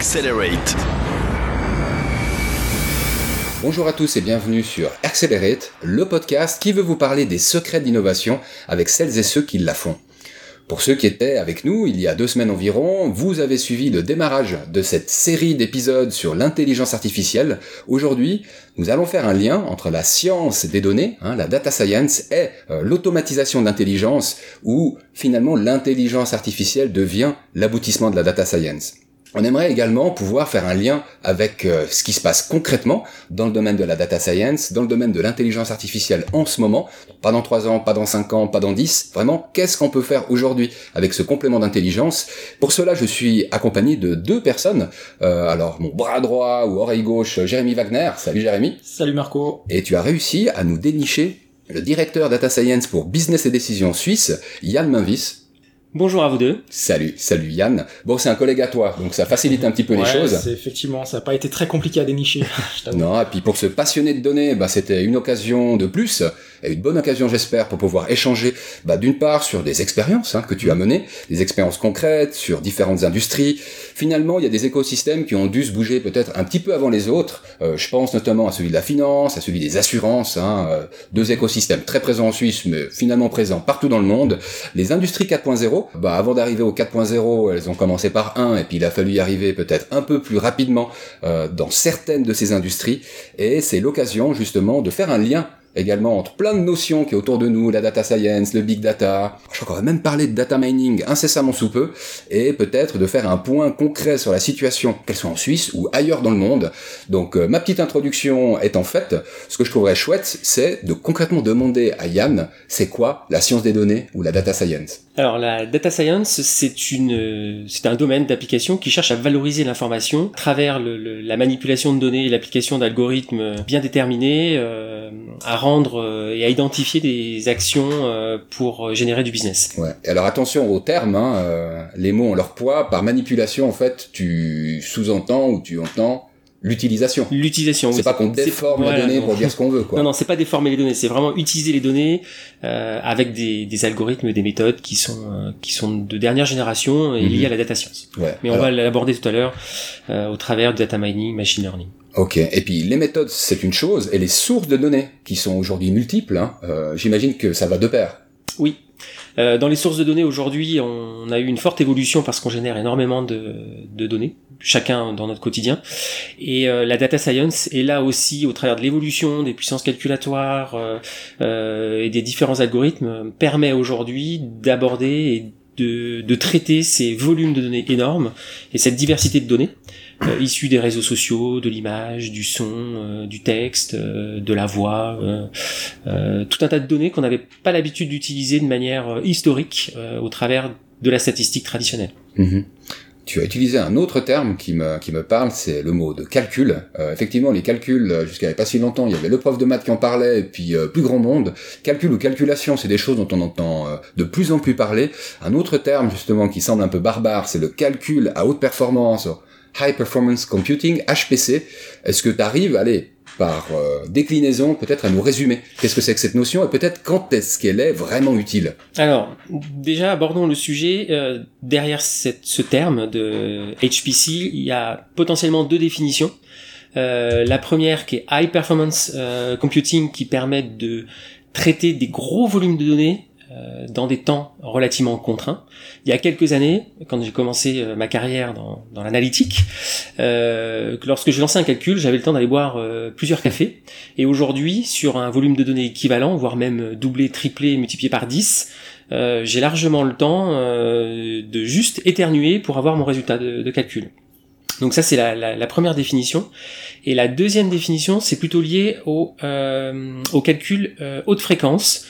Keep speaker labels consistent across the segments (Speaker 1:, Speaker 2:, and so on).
Speaker 1: Accelerate.
Speaker 2: Bonjour à tous et bienvenue sur Accelerate, le podcast qui veut vous parler des secrets d'innovation avec celles et ceux qui la font. Pour ceux qui étaient avec nous il y a deux semaines environ, vous avez suivi le démarrage de cette série d'épisodes sur l'intelligence artificielle. Aujourd'hui, nous allons faire un lien entre la science des données, hein, la data science, et euh, l'automatisation d'intelligence, où finalement l'intelligence artificielle devient l'aboutissement de la data science. On aimerait également pouvoir faire un lien avec euh, ce qui se passe concrètement dans le domaine de la data science, dans le domaine de l'intelligence artificielle en ce moment. Pas dans trois ans, pas dans cinq ans, pas dans dix. Vraiment, qu'est-ce qu'on peut faire aujourd'hui avec ce complément d'intelligence? Pour cela, je suis accompagné de deux personnes. Euh, alors, mon bras droit ou oreille gauche, Jérémy Wagner. Salut Jérémy.
Speaker 3: Salut Marco.
Speaker 2: Et tu as réussi à nous dénicher le directeur data science pour business et décision suisse, Yann Minvis.
Speaker 4: Bonjour à vous deux.
Speaker 2: Salut, salut Yann. Bon, c'est un collègue à toi, donc ça facilite un petit peu les choses.
Speaker 3: Effectivement, ça n'a pas été très compliqué à dénicher.
Speaker 2: non, et puis pour se passionner de données, bah, c'était une occasion de plus, et une bonne occasion j'espère pour pouvoir échanger, bah, d'une part sur des expériences hein, que tu as menées, des expériences concrètes sur différentes industries. Finalement, il y a des écosystèmes qui ont dû se bouger peut-être un petit peu avant les autres. Euh, je pense notamment à celui de la finance, à celui des assurances, hein, euh, deux écosystèmes très présents en Suisse, mais finalement présents partout dans le monde. Les industries 4.0 bah avant d'arriver au 4.0, elles ont commencé par 1 et puis il a fallu y arriver peut-être un peu plus rapidement euh, dans certaines de ces industries et c'est l'occasion justement de faire un lien également entre plein de notions qui est autour de nous, la data science, le big data. Je crois qu'on va même parler de data mining incessamment sous peu, et peut-être de faire un point concret sur la situation, qu'elle soit en Suisse ou ailleurs dans le monde. Donc euh, ma petite introduction est en fait, ce que je trouverais chouette, c'est de concrètement demander à Yann, c'est quoi la science des données ou la data science?
Speaker 4: Alors la data science, c'est une, c'est un domaine d'application qui cherche à valoriser l'information à travers le, la manipulation de données et l'application d'algorithmes bien déterminés, euh, à rendre euh, et à identifier des actions euh, pour générer du business.
Speaker 2: Ouais. Alors attention aux termes, hein, euh, les mots ont leur poids. Par manipulation, en fait, tu sous-entends ou tu entends l'utilisation.
Speaker 4: L'utilisation.
Speaker 2: C'est pas qu'on déforme les données pour dire ce qu'on veut. Quoi.
Speaker 4: Non, non, c'est pas déformer les données. C'est vraiment utiliser les données euh, avec des, des, algorithmes, des méthodes qui sont euh, qui sont de dernière génération et liées mhm. à la data science.
Speaker 2: Ouais.
Speaker 4: Mais on va l'aborder tout à l'heure euh, au travers du data mining, machine learning.
Speaker 2: Ok. Et puis les méthodes, c'est une chose, et les sources de données qui sont aujourd'hui multiples. Hein, euh, J'imagine que ça va de pair.
Speaker 4: Oui, euh, dans les sources de données aujourd'hui, on a eu une forte évolution parce qu'on génère énormément de, de, données, chacun dans notre quotidien. Et euh, la data science est là aussi au travers de l'évolution des puissances calculatoires euh, euh et des différents algorithmes permet aujourd'hui d'aborder et de, de, traiter ces volumes de données énormes et cette diversité de données euh, issus des réseaux sociaux, de l'image, du son, euh, du texte, euh, de la voix, tout un tas de données qu'on n'avait pas l'habitude d'utiliser de manière historique au travers de la statistique traditionnelle.
Speaker 2: Mhm. Tu as utilisé un autre terme qui me, qui me parle, c'est le mot de calcul. effectivement, les calculs, jusqu'à n'y a pas si longtemps, il y avait le prof de maths qui en parlait, et puis plus grand monde. Calcul ou calculation, c'est des choses dont on entend de plus en plus parler. Un autre terme, justement, qui semble un peu barbare, c'est le calcul à haute performance High Performance Computing, HPC. Est-ce que tu arrives, allez, par euh, déclinaison, peut-être à nous résumer qu'est-ce que c'est que cette notion et peut-être quand est-ce qu'elle est vraiment utile
Speaker 4: Alors, déjà abordons le sujet. Euh, derrière ce terme de HPC, il y a potentiellement deux définitions. Euh, la première qui est High Performance euh, Computing qui permet de traiter des gros volumes de données dans des temps relativement contraints. Il y a quelques années, quand j'ai commencé euh, ma carrière dans, dans l'analytique, euh, lorsque j'ai lancé un calcul, j'avais le temps d'aller boire euh, plusieurs cafés. Et aujourd'hui, sur un volume de données équivalent, voire même doublé, triplé, multiplié par 10, euh, j'ai largement le temps de juste éternuer pour avoir mon résultat de, de calcul. Donc ça c'est la, la, la, première définition. Et la deuxième définition c'est plutôt lié au, au calcul haute fréquence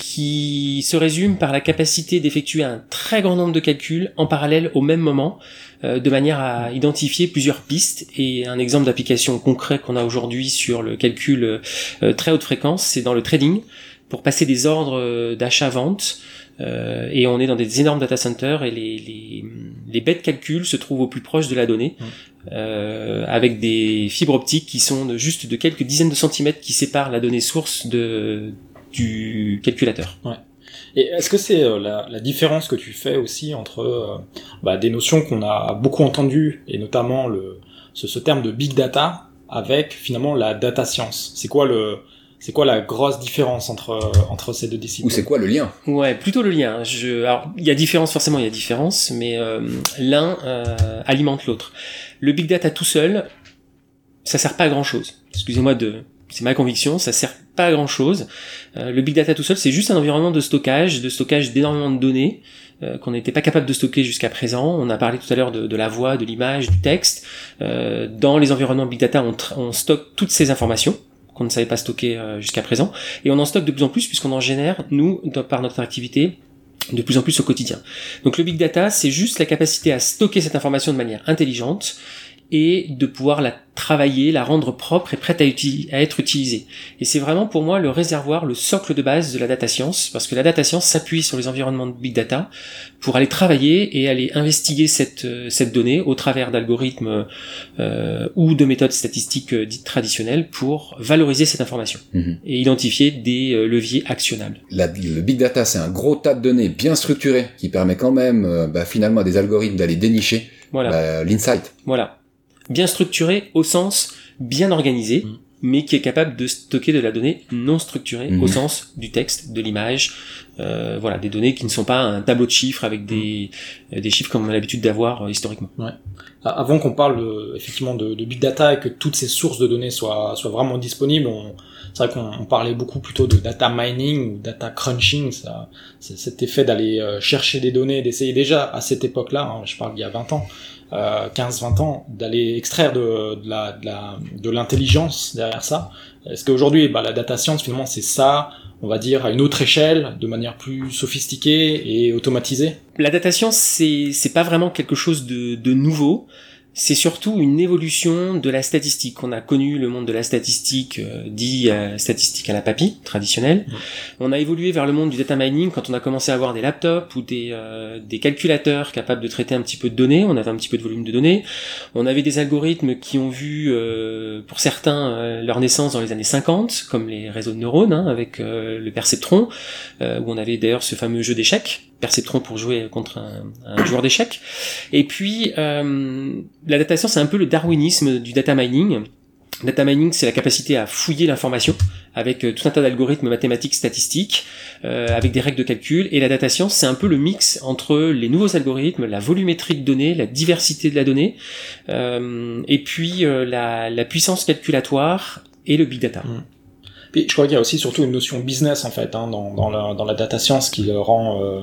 Speaker 4: qui se résume par la capacité d'effectuer un très grand nombre de calculs en parallèle au même moment, euh, de manière à identifier plusieurs pistes. Et un exemple d'application concret qu'on a aujourd'hui sur le calcul euh, très haute fréquence, c'est dans le trading, pour passer des ordres euh, d'achat-vente. et on est dans des énormes data centers et les, les, les bêtes calculs se trouvent au plus proche de la donnée, mmh. avec des fibres optiques qui sont de, juste de quelques dizaines de centimètres qui séparent la donnée source de, du calculateur.
Speaker 3: Ouais. Et est-ce que c'est euh, la, la, différence que tu fais aussi entre euh, bah, des notions qu'on a beaucoup entendues, et notamment le, ce, ce, terme de big data, avec finalement la data science? C'est quoi le c'est quoi la grosse différence entre entre ces deux disciplines?
Speaker 2: Ou c'est quoi le lien?
Speaker 4: Ouais, plutôt le lien. Je, alors, il y a différence forcément, il y a différence, mais euh, l'un euh, alimente l'autre. Le big data tout seul, ça sert pas à grand chose. Excusez-moi de, c'est ma conviction, ça sert grand chose. Euh, le big data tout seul, c'est juste un environnement de stockage, de stockage d'énormément de données euh, qu'on n'était pas capable de stocker jusqu'à présent. On a parlé tout à l'heure de, la voix, de l'image, du texte. Euh, dans les environnements big data, on, stocke toutes ces informations qu'on ne savait pas stocker jusqu'à présent, et on en stocke de plus en plus puisqu'on en génère, nous, par notre activité, de plus en plus au quotidien. Donc le big data, c'est juste la capacité à stocker cette information de manière intelligente et de pouvoir la travailler, la rendre propre et prête à, à être utilisée. Et c'est vraiment pour moi le réservoir, le socle de base de la data science, parce que la data science s'appuie sur les environnements de big data pour aller travailler et aller investiguer cette, cette donnée au travers d'algorithmes euh, ou de méthodes statistiques euh, dites traditionnelles pour valoriser cette information mmh. et identifier des euh, leviers actionnables.
Speaker 2: La, le big data, c'est un gros tas de données bien structurées qui permet quand même euh, bah, finalement à des algorithmes d'aller dénicher voilà. bah, l'insight.
Speaker 4: Voilà bien structuré au sens bien organisé, mm. mais qui est capable de stocker de la donnée non structurée au mm. sens du texte, de l'image, euh, voilà, des données qui ne sont pas un tableau de chiffres avec des, mm. des chiffres comme on a l'habitude d'avoir euh, historiquement.
Speaker 3: Ouais. Avant qu'on parle de, effectivement de, de, big data et que toutes ces sources de données soient, soient vraiment disponibles, on, c'est vrai qu'on parlait beaucoup plutôt de data mining ou data crunching, ça, cet effet d'aller euh, chercher des données, d'essayer déjà à cette époque-là, hein, je parle d'il y a 20 ans, euh, 15-20 ans, d'aller extraire de, de la de l'intelligence derrière ça. Est-ce qu'aujourd'hui, bah, la data science finalement c'est ça, on va dire à une autre échelle, de manière plus sophistiquée et automatisée?
Speaker 4: La data science c'est c'est pas vraiment quelque chose de, de nouveau c'est surtout une évolution de la statistique. On a connu le monde de la statistique, euh, dit euh, statistique à la papy, traditionnelle. On a évolué vers le monde du data mining quand on a commencé à avoir des laptops ou des, euh, des calculateurs capables de traiter un petit peu de données. On avait un petit peu de volume de données. On avait des algorithmes qui ont vu, euh, pour certains, leur naissance dans les années 50, comme les réseaux de neurones, hein, avec le perceptron, où on avait d'ailleurs ce fameux jeu d'échecs perceptron pour jouer contre un, joueur d'échecs. Et puis, euh, la data science, c'est un peu le darwinisme du data mining. Data mining, c'est la capacité à fouiller l'information avec euh, tout un tas d'algorithmes mathématiques, statistiques, euh, avec des règles de calcul. Et la data science, c'est un peu le mix entre les nouveaux algorithmes, la volumétrie de données, la diversité de la donnée, et puis la, la, puissance calculatoire et le big data. Mmh.
Speaker 3: Puis je crois qu'il y a aussi surtout une notion business en fait hein, dans, dans, la, data science qui le rend euh,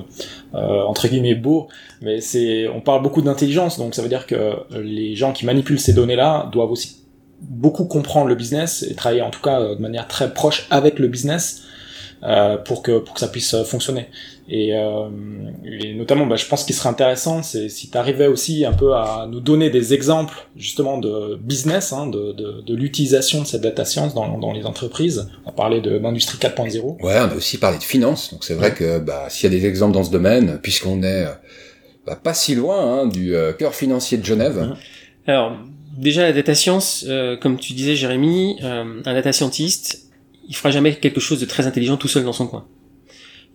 Speaker 3: euh, entre guillemets beau. Mais c'est, on parle beaucoup d'intelligence, donc ça veut dire que les gens qui manipulent ces données-là doivent aussi beaucoup comprendre le business et travailler en tout cas de manière très proche avec le business euh, pour que pour que ça puisse fonctionner. Et, euh, et notamment, bah, je pense qu'il serait intéressant, c'est si tu arrivais aussi un peu à nous donner des exemples justement de business, hein, de, de, de l'utilisation de cette data science dans, dans les entreprises. On a parlé de l'industrie 4.0.
Speaker 2: Ouais, on a aussi parlé de finance. Donc c'est vrai que bah, s'il y a des exemples dans ce domaine, puisqu'on est bah, pas si loin hein, du euh, cœur financier de Genève.
Speaker 4: Alors déjà la data science, euh, comme tu disais Jérémy, euh, un data scientist, il fera jamais quelque chose de très intelligent tout seul dans son coin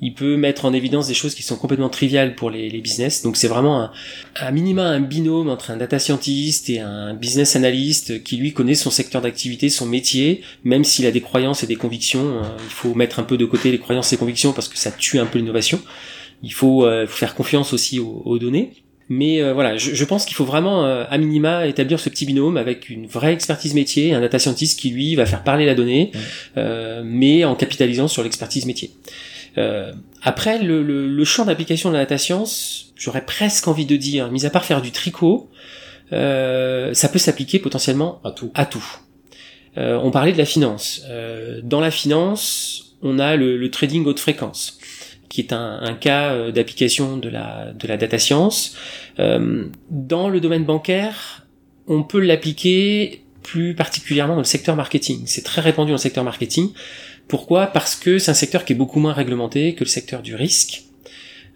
Speaker 4: il peut mettre en évidence des choses qui sont complètement triviales pour les, les business. Donc c'est vraiment un, un minima un binôme entre un data scientist et un business analyst qui lui connaît son secteur d'activité, son métier, même s'il a des croyances et des convictions. Euh, il faut mettre un peu de côté les croyances et convictions parce que ça tue un peu l'innovation. Il faut, euh, faire confiance aussi aux données. Mais euh, voilà, je, je pense qu'il faut vraiment, euh, à minima, établir ce petit binôme avec une vraie expertise métier, un data scientist qui, lui, va faire parler la donnée, euh, mais en capitalisant sur l'expertise métier. Euh, après, le, le, le champ d'application de la data science, j'aurais presque envie de dire, mis à part faire du tricot, euh, ça peut s'appliquer potentiellement
Speaker 3: à tout.
Speaker 4: À tout. Euh, on parlait de la finance. Euh, dans la finance, on a le, le, trading haute fréquence, qui est un, cas euh, d'application de la, de la data science. Euh, dans le domaine bancaire, on peut l'appliquer plus particulièrement dans le secteur marketing. C'est très répandu dans le secteur marketing. Pourquoi? Parce que c'est un secteur qui est beaucoup moins réglementé que le secteur du risque.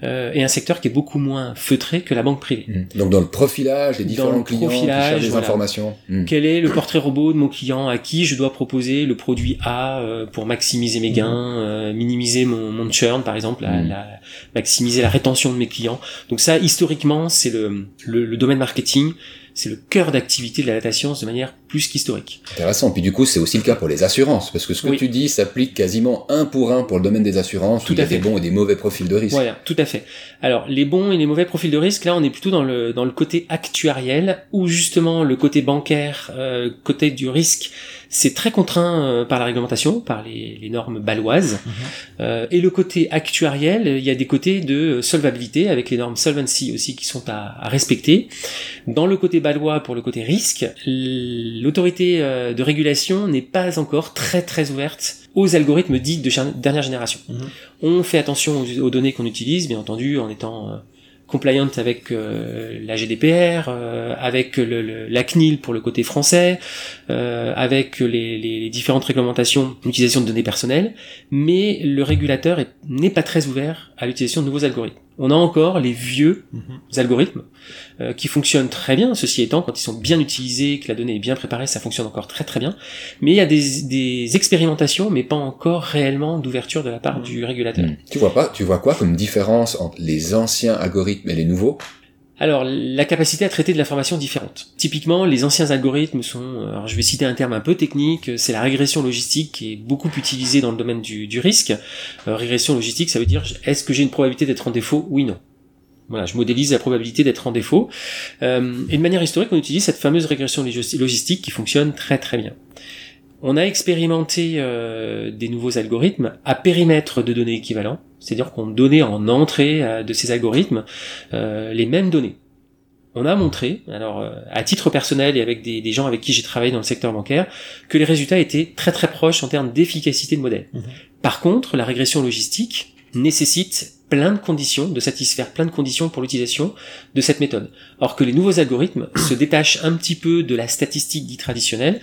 Speaker 4: Euh, et un secteur qui est beaucoup moins feutré que la banque privée.
Speaker 2: Mmh. Donc dans le profilage des différents clients
Speaker 4: profilage,
Speaker 2: qui cherchent des
Speaker 4: voilà.
Speaker 2: informations. Mmh.
Speaker 4: Quel est le portrait robot de mon client à qui je dois proposer le produit A euh, pour maximiser mes gains, euh, minimiser mon, mon churn par exemple, la- la- maximiser la rétention de mes clients. Donc ça, historiquement, c'est le, le, le domaine marketing, c'est le cœur d'activité de la data science de manière plus qu'historique.
Speaker 2: Intéressant. Puis du coup, c'est aussi le cas pour les assurances, parce que ce que
Speaker 4: Oui.
Speaker 2: tu dis s'applique quasiment un pour un pour le domaine des assurances,
Speaker 4: Tout
Speaker 2: où il y
Speaker 4: à
Speaker 2: a des
Speaker 4: fait.
Speaker 2: bons et des mauvais profils de risque.
Speaker 4: Voilà, tout à fait. Alors, les bons et les mauvais profils de risque, là, on est plutôt dans le dans le côté actuariel, où justement le côté bancaire, euh, côté du risque, c'est très contraint euh, par la réglementation, par les, les normes baloises. Euh, et le côté actuariel, il y a des côtés de solvabilité avec les normes solvency aussi qui sont à, à respecter. Dans le côté balois, pour le côté risque, l'autorité euh, de régulation n'est pas encore très très ouverte aux algorithmes dits de dernière génération.
Speaker 3: Mhm.
Speaker 4: On fait attention aux, aux données qu'on utilise, bien entendu, en étant euh, compliant avec euh, la GDPR, euh, avec la CNIL pour le côté français, euh, avec les, les- différentes réglementations d'utilisation de données personnelles, mais le régulateur est- n'est pas très ouvert à l'utilisation de nouveaux algorithmes. On a encore les vieux
Speaker 3: Mhm.
Speaker 4: algorithmes euh, qui fonctionnent très bien. Ceci étant, quand ils sont bien utilisés, que la donnée est bien préparée, ça fonctionne encore très très bien. Mais il y a des, des expérimentations, mais pas encore réellement d'ouverture de la part
Speaker 3: Mhm.
Speaker 4: du régulateur.
Speaker 2: Mmh. Tu vois pas, tu vois quoi comme différence entre les anciens algorithmes et les nouveaux?
Speaker 4: Alors, la capacité à traiter de l'information différente. Typiquement, les anciens algorithmes sont, euh, alors je vais citer un terme un peu technique, c'est la régression logistique qui est beaucoup utilisée dans le domaine du, risque. Euh, régression logistique, ça veut dire, est-ce que j'ai une probabilité d'être en défaut? Oui, non. Voilà, je modélise la probabilité d'être en défaut. Euh, et de manière historique, on utilise cette fameuse régression logis- logistique qui fonctionne très très bien. On a expérimenté euh, des nouveaux algorithmes à périmètre de données équivalent, c'est-à-dire qu'on donnait en entrée euh, de ces algorithmes euh, les mêmes données. On a montré, alors euh, à titre personnel et avec des, des gens avec qui j'ai travaillé dans le secteur bancaire, que les résultats étaient très très proches en termes d'efficacité de modèle.
Speaker 3: Mhm.
Speaker 4: Par contre, la régression logistique nécessite plein de conditions, de satisfaire plein de conditions pour l'utilisation de cette méthode. Or que les nouveaux algorithmes se détachent un petit peu de la statistique dite traditionnelle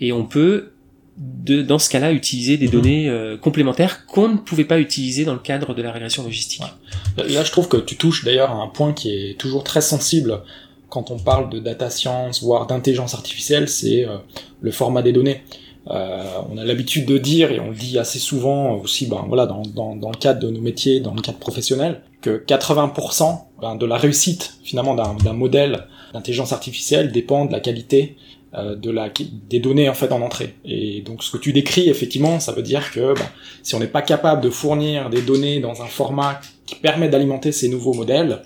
Speaker 4: et on peut de, dans ce cas-là utiliser des
Speaker 3: Mhm.
Speaker 4: données euh, complémentaires qu'on ne pouvait pas utiliser dans le cadre de la régression logistique.
Speaker 3: Ouais. Là, je trouve que tu touches d'ailleurs à un point qui est toujours très sensible quand on parle de data science, voire d'intelligence artificielle, c'est euh, le format des données. Euh, on a l'habitude de dire, et on le dit assez souvent aussi ben, voilà, dans, dans, dans le cadre de nos métiers, dans le cadre professionnel, que 80% ben, de la réussite finalement d'un modèle d'intelligence artificielle dépend de la qualité de la, des données en fait en entrée. Et donc ce que tu décris, effectivement, ça veut dire que si on n'est pas capable de fournir des données dans un format qui permet d'alimenter ces nouveaux modèles,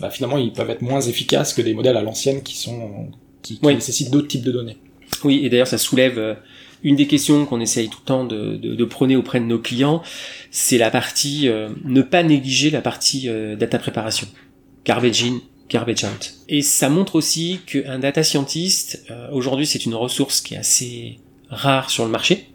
Speaker 3: bah, finalement ils peuvent être moins efficaces que des modèles à l'ancienne qui sont qui, qui
Speaker 4: Oui.
Speaker 3: nécessitent d'autres types de données.
Speaker 4: Oui, et d'ailleurs ça soulève euh, une des questions qu'on essaye tout le temps de, de, de prôner auprès de nos clients, c'est la partie, euh, ne pas négliger la partie euh, data préparation. Garbage in, garbage out. Et ça montre aussi qu'un data scientist, euh, aujourd'hui c'est une ressource qui est assez rare sur le marché,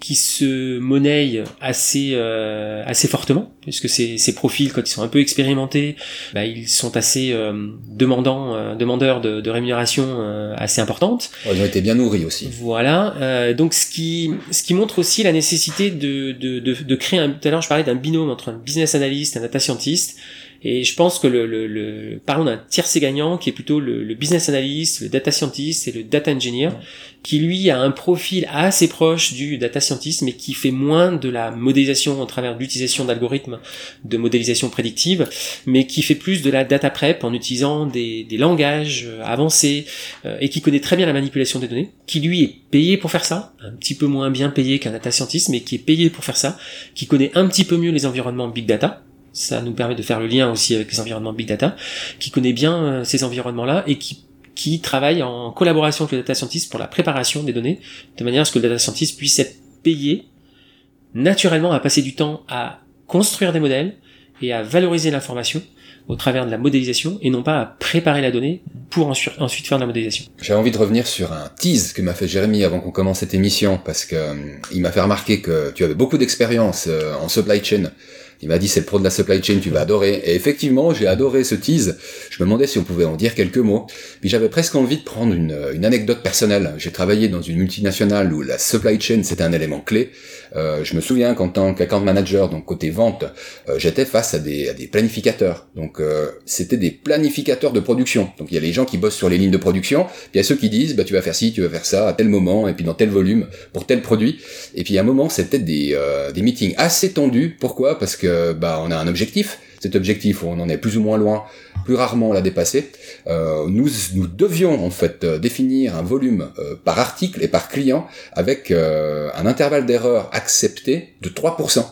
Speaker 4: qui se monnaie assez euh, assez fortement puisque ces, ces profils quand ils sont un peu expérimentés bah, ils sont assez euh, demandants euh, demandeurs de, de rémunération euh, assez importante
Speaker 2: Ils ont été bien nourris aussi.
Speaker 4: voilà. euh, donc ce qui ce qui montre aussi la nécessité de de de, de créer un. Tout à l'heure je parlais d'un binôme entre un business analyst et un data scientist. Et je pense que le, le, le parlons d'un tiercé gagnant qui est plutôt le, le business analyst, le data scientist et le data engineer, qui lui a un profil assez proche du data scientist, mais qui fait moins de la modélisation au travers de l'utilisation d'algorithmes de modélisation prédictive, mais qui fait plus de la data prep en utilisant des, des langages euh, avancés euh, et qui connaît très bien la manipulation des données, qui lui est payé pour faire ça, un petit peu moins bien payé qu'un data scientist, mais qui est payé pour faire ça, qui connaît un petit peu mieux les environnements big data. Ça nous permet de faire le lien aussi avec les environnements big data, qui connaît bien euh, ces environnements-là et qui qui travaille en collaboration avec le data scientist pour la préparation des données, de manière à ce que le data scientist puisse être payé naturellement à passer du temps à construire des modèles et à valoriser l'information au travers de la modélisation et non pas à préparer la donnée pour ensuite faire de la modélisation.
Speaker 2: J'ai envie de revenir sur un tease que m'a fait Jérémy avant qu'on commence cette émission, parce que euh, il m'a fait remarquer que tu avais beaucoup d'expérience euh, en supply chain Il m'a dit c'est le pro de la supply chain, tu vas adorer. Et effectivement, j'ai adoré ce tease. Je me demandais si on pouvait en dire quelques mots. Puis j'avais presque envie de prendre une, une anecdote personnelle. J'ai travaillé dans une multinationale où la supply chain c'était un élément clé. Euh, je me souviens qu'en tant qu'account manager, donc côté vente, euh, j'étais face à des, planificateurs. Donc euh, c'était des planificateurs de production. Donc il y a les gens qui bossent sur les lignes de production, puis il y a ceux qui disent bah tu vas faire ci, tu vas faire ça à tel moment, et puis dans tel volume pour tel produit. Et puis à un moment c'était des, des meetings assez tendus. Pourquoi? Parce que bah on a un objectif. Cet objectif, on en est plus ou moins loin, plus rarement on l'a dépassé. Euh, nous, nous devions en fait euh, définir un volume euh, par article et par client avec euh, un intervalle d'erreur accepté de 3%.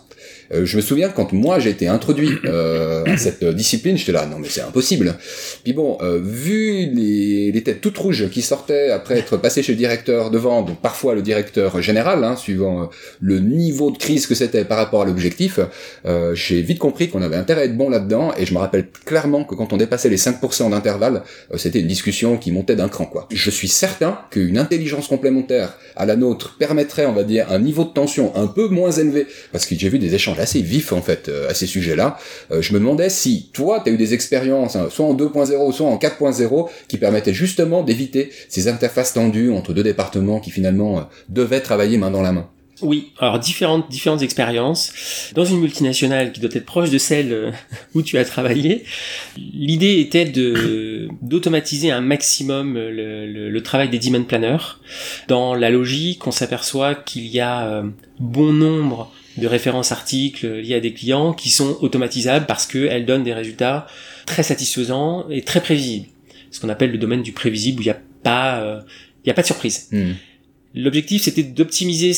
Speaker 2: Euh, je me souviens quand moi j'ai été introduit euh, à cette discipline, j'étais là, non mais c'est impossible. Puis bon, euh, vu les, les têtes toutes rouges qui sortaient après être passé chez le directeur de vente, donc parfois le directeur général, hein, suivant euh, le niveau de crise que c'était par rapport à l'objectif, euh, j'ai vite compris qu'on avait intérêt à être bon là-dedans, et je me rappelle clairement que quand on dépassait les 5% d'intervalle, euh, c'était une discussion qui montait d'un cran. quoi. Je suis certain qu'une intelligence complémentaire à la nôtre permettrait, on va dire, un niveau de tension un peu moins élevé, parce que j'ai vu des échanges assez vif en fait euh, à ces sujets-là. Euh, je me demandais si toi, tu as eu des expériences, hein, soit en 2.0, soit en 4.0, qui permettaient justement d'éviter ces interfaces tendues entre deux départements qui finalement euh, devaient travailler main dans la main.
Speaker 4: Oui, alors différentes différentes expériences dans une multinationale qui doit être proche de celle où tu as travaillé. L'idée était de d'automatiser un maximum le, le, travail des demand planners. Dans la logique, on s'aperçoit qu'il y a bon nombre de références articles liés à des clients qui sont automatisables parce qu'elles donnent des résultats très satisfaisants et très prévisibles. Ce qu'on appelle le domaine du prévisible où il n'y a pas euh, il y a pas de surprise.
Speaker 2: Hmm.
Speaker 4: L'objectif c'était d'optimiser,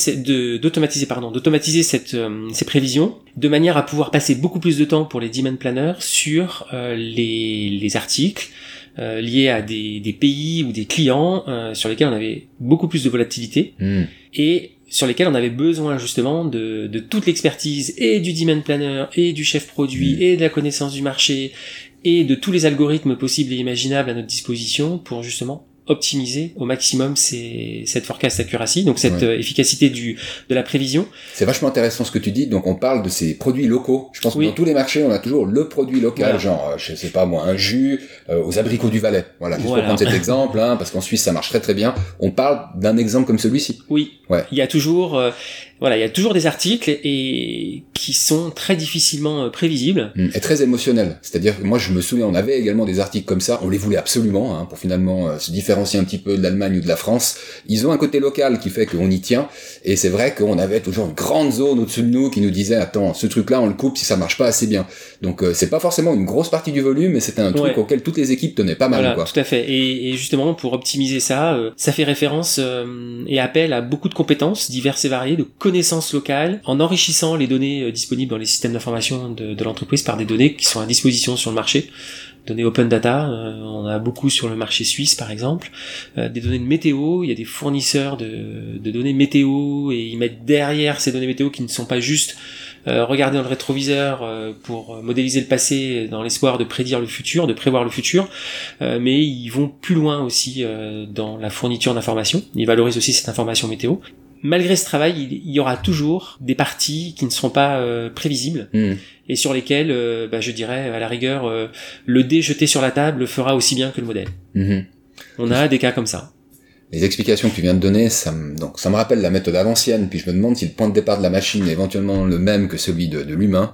Speaker 4: d'automatiser pardon, d'automatiser cette euh, ces prévisions de manière à pouvoir passer beaucoup plus de temps pour les demand planners sur euh, les, les articles euh, liés à des, des pays ou des clients sur lesquels on avait beaucoup plus de volatilité
Speaker 2: Hmm.
Speaker 4: et sur lesquels on avait besoin justement de, de toute l'expertise et du demand planner et du chef produit
Speaker 2: Mm.
Speaker 4: et de la connaissance du marché et de tous les algorithmes possibles et imaginables à notre disposition pour justement optimiser au maximum ces, cette forecast accuracy, donc cette
Speaker 2: Ouais.
Speaker 4: euh, efficacité du, de la prévision.
Speaker 2: C'est vachement intéressant ce que tu dis. Donc on parle de ces produits locaux. Je pense que dans tous les marchés, on a toujours le produit local,
Speaker 4: Voilà.
Speaker 2: genre euh, je sais pas moi, un jus euh, aux abricots du Valais. Voilà, juste
Speaker 4: Voilà.
Speaker 2: pour prendre cet exemple, hein, parce qu'en Suisse ça marche très très bien. On parle d'un exemple comme celui-ci.
Speaker 4: Oui,
Speaker 2: Ouais.
Speaker 4: il y a toujours, euh, voilà, il y a toujours des articles et qui sont très difficilement euh, prévisibles.
Speaker 2: Mm. Et très émotionnel. C'est-à-dire que moi je me souviens, on avait également des articles comme ça. On les voulait absolument hein, pour finalement euh, se différencier un petit peu de l'Allemagne ou de la France. Ils ont un côté local qui fait qu'on y tient. Et c'est vrai qu'on avait toujours une grande zone au-dessus de nous qui nous disait attends, ce truc-là on le coupe si ça marche pas assez bien. Donc euh, c'est pas forcément une grosse partie du volume, mais c'était un truc
Speaker 4: Ouais.
Speaker 2: auquel toutes les équipes tenaient pas mal.
Speaker 4: Voilà,
Speaker 2: quoi.
Speaker 4: tout à fait. Et, et justement, pour optimiser ça, euh, ça fait référence euh, et appel à beaucoup de compétences diverses et variées, de connaissances locales, en enrichissant les données euh, disponibles dans les systèmes d'information de, de l'entreprise par des données qui sont à disposition sur le marché. Données open data, euh, on a beaucoup sur le marché suisse par exemple, Euh, des données de météo, il y a des fournisseurs de, de données météo et ils mettent derrière ces données météo qui ne sont pas juste euh, regarder dans le rétroviseur euh, pour modéliser le passé dans l'espoir de prédire le futur, de prévoir le futur, euh, mais ils vont plus loin aussi euh, dans la fourniture d'informations. Ils valorisent aussi cette information météo. Malgré ce travail, il, y aura toujours des parties qui ne seront pas euh, prévisibles
Speaker 2: Mm.
Speaker 4: et sur lesquelles, euh, bah, je dirais, à la rigueur, euh, le dé jeté sur la table fera aussi bien que le modèle.
Speaker 2: Mhm.
Speaker 4: On a des cas comme ça.
Speaker 2: Les explications que tu viens de donner, ça me, donc, ça me rappelle la méthode à l'ancienne, puis je me demande si le point de départ de la machine est éventuellement le même que celui de, de l'humain.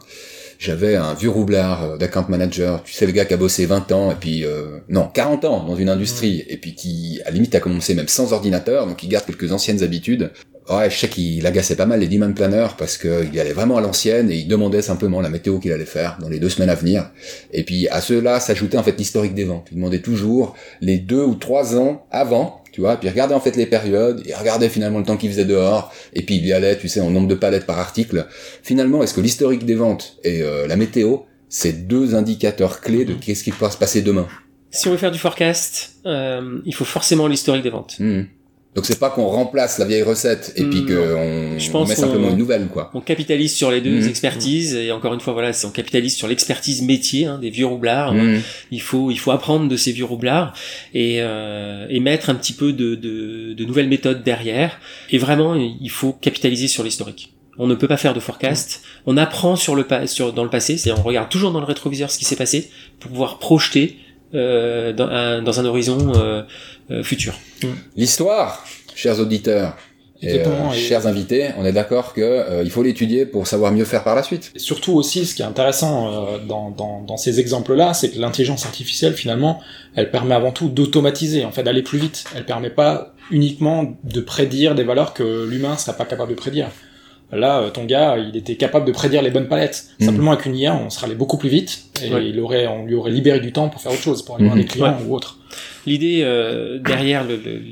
Speaker 2: J'avais un vieux roublard euh, d'account manager, tu sais le gars qui a bossé 20 ans, et puis, euh, non, 40 ans dans une industrie, et puis qui, à la limite, a commencé même sans ordinateur, donc il garde quelques anciennes habitudes. Ouais, je sais qu'il agaçait pas mal les demand planners parce qu'il allait vraiment à l'ancienne et il demandait simplement la météo qu'il allait faire dans les deux semaines à venir. Et puis à ceux-là s'ajoutait en fait l'historique des ventes. Il demandait toujours les deux ou trois ans avant, tu vois, puis il regardait en fait les périodes, il regardait finalement le temps qu'il faisait dehors, et puis il y allait, tu sais, en nombre de palettes par article. Finalement, est-ce que l'historique des ventes et euh, la météo, c'est deux indicateurs clés de qu'est-ce qui pourra se passer demain?
Speaker 4: Si on veut faire du forecast, euh, il faut forcément l'historique des ventes.
Speaker 2: Hmm. Donc c'est pas qu'on remplace la vieille recette et puis
Speaker 4: Hmm,
Speaker 2: qu'on
Speaker 4: Je
Speaker 2: on met simplement une nouvelle, quoi.
Speaker 4: On capitalise sur les deux
Speaker 2: Mhm.
Speaker 4: expertises et encore une fois voilà, c'est- on capitalise sur l'expertise métier hein, des vieux roublards.
Speaker 2: Hmm.
Speaker 4: Il faut il faut apprendre de ces vieux roublards et, euh, et mettre un petit peu de, de, de nouvelles méthodes derrière. Et vraiment, il faut capitaliser sur l'historique. on ne peut pas faire de forecast. On apprend sur le sur dans le passé, c'est-à-dire on regarde toujours dans le rétroviseur ce qui s'est passé pour pouvoir projeter euh, dans, un, dans un horizon euh, euh, futur.
Speaker 2: L'histoire, chers auditeurs, et,
Speaker 3: et-
Speaker 2: chers invités, on est d'accord que euh, il faut l'étudier pour savoir mieux faire par la suite.
Speaker 3: Et surtout aussi, ce qui est intéressant euh, dans, dans, dans ces exemples-là, c'est que l'intelligence artificielle, finalement, elle permet avant tout d'automatiser, en fait, d'aller plus vite. Elle permet pas uniquement de prédire des valeurs que l'humain serait pas capable de prédire. Là, euh, ton gars, il était capable de prédire les bonnes palettes.
Speaker 2: Mhm.
Speaker 3: Simplement avec une IA, on serait allé beaucoup plus vite et
Speaker 4: Ouais.
Speaker 3: il aurait, on lui aurait libéré du temps pour faire autre chose, pour aller voir
Speaker 2: Mhm.
Speaker 3: des clients ou autre.
Speaker 4: L'idée euh, derrière le- le-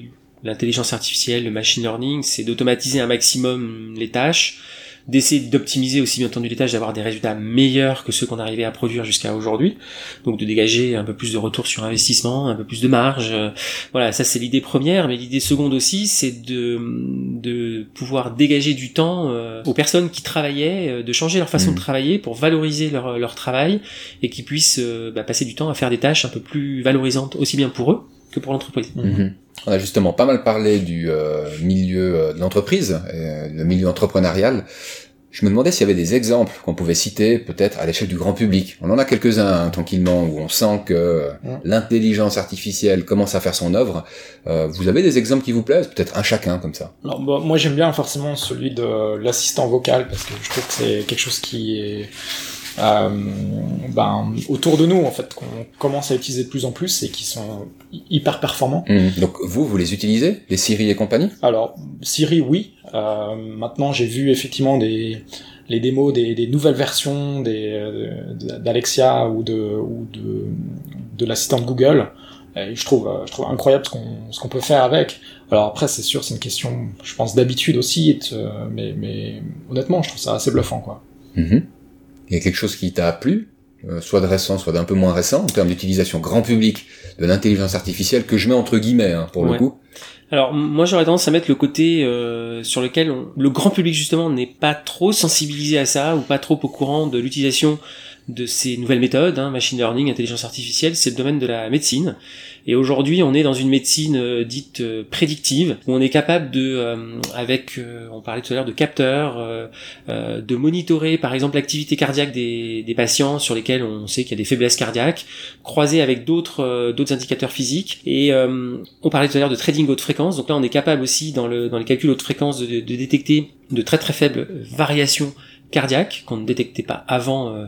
Speaker 4: l'intelligence artificielle, le machine learning, c'est d'automatiser un maximum les tâches, d'essayer d'optimiser aussi bien entendu les tâches, d'avoir des résultats meilleurs que ceux qu'on arrivait à produire jusqu'à aujourd'hui, donc de dégager un peu plus de retour sur investissement, un peu plus de marge. euh, Voilà, ça c'est l'idée première, mais l'idée seconde aussi, c'est de, de pouvoir dégager du temps euh, aux personnes qui travaillaient, euh, de changer leur façon de travailler pour valoriser leur, leur travail et qui puissent bah, passer du temps à faire des tâches un peu plus valorisantes aussi bien pour eux que pour l'entreprise.
Speaker 2: Mhm. On a justement pas mal parlé du euh, milieu euh, de l'entreprise, euh, le milieu entrepreneurial. Je me demandais s'il y avait des exemples qu'on pouvait citer peut-être à l'échelle du grand public. On en a quelques-uns hein, tranquillement où on sent que
Speaker 3: Ouais.
Speaker 2: l'intelligence artificielle commence à faire son œuvre. Euh, vous avez des exemples qui vous plaisent? Peut-être un chacun comme ça.
Speaker 3: Alors, bah, moi j'aime bien forcément celui de l'assistant vocal parce que je trouve que c'est quelque chose qui est euh, ben, autour de nous en fait qu'on commence à utiliser de plus en plus et qui sont hy- hyper performants.
Speaker 2: Mhm. Donc vous, vous les utilisez Les Siri et compagnie?
Speaker 3: Alors Siri oui, euh, maintenant j'ai vu effectivement des les démos des, des nouvelles versions des euh, d'Alexia ou de ou de de l'assistant de Google. Et je trouve euh, je trouve incroyable ce qu'on ce qu'on peut faire avec. Alors après c'est sûr c'est une question je pense d'habitude aussi mais mais honnêtement je trouve ça assez bluffant quoi.
Speaker 2: Mhm. Il y a quelque chose qui t'a plu euh, soit de récent, soit d'un peu moins récent, en termes d'utilisation grand public de l'intelligence artificielle, que je mets entre guillemets, hein, pour le coup.
Speaker 4: Alors moi j'aurais tendance à mettre le côté euh, sur lequel on- le grand public justement n'est pas trop sensibilisé à ça ou pas trop au courant de l'utilisation de ces nouvelles méthodes, hein, machine learning, intelligence artificielle, c'est le domaine de la médecine. Et aujourd'hui, on est dans une médecine euh, dite euh, prédictive, où on est capable de, euh, avec, on parlait tout à l'heure de capteurs, de monitorer par exemple l'activité cardiaque des, des patients sur lesquels on sait qu'il y a des faiblesses cardiaques, croisé avec d'autres d'autres indicateurs physiques. Et on parlait tout à l'heure de trading haute fréquence, donc là on est capable aussi dans, le, dans les calculs haute fréquence de, de détecter de très très faibles variations cardiaques qu'on ne détectait pas avant euh,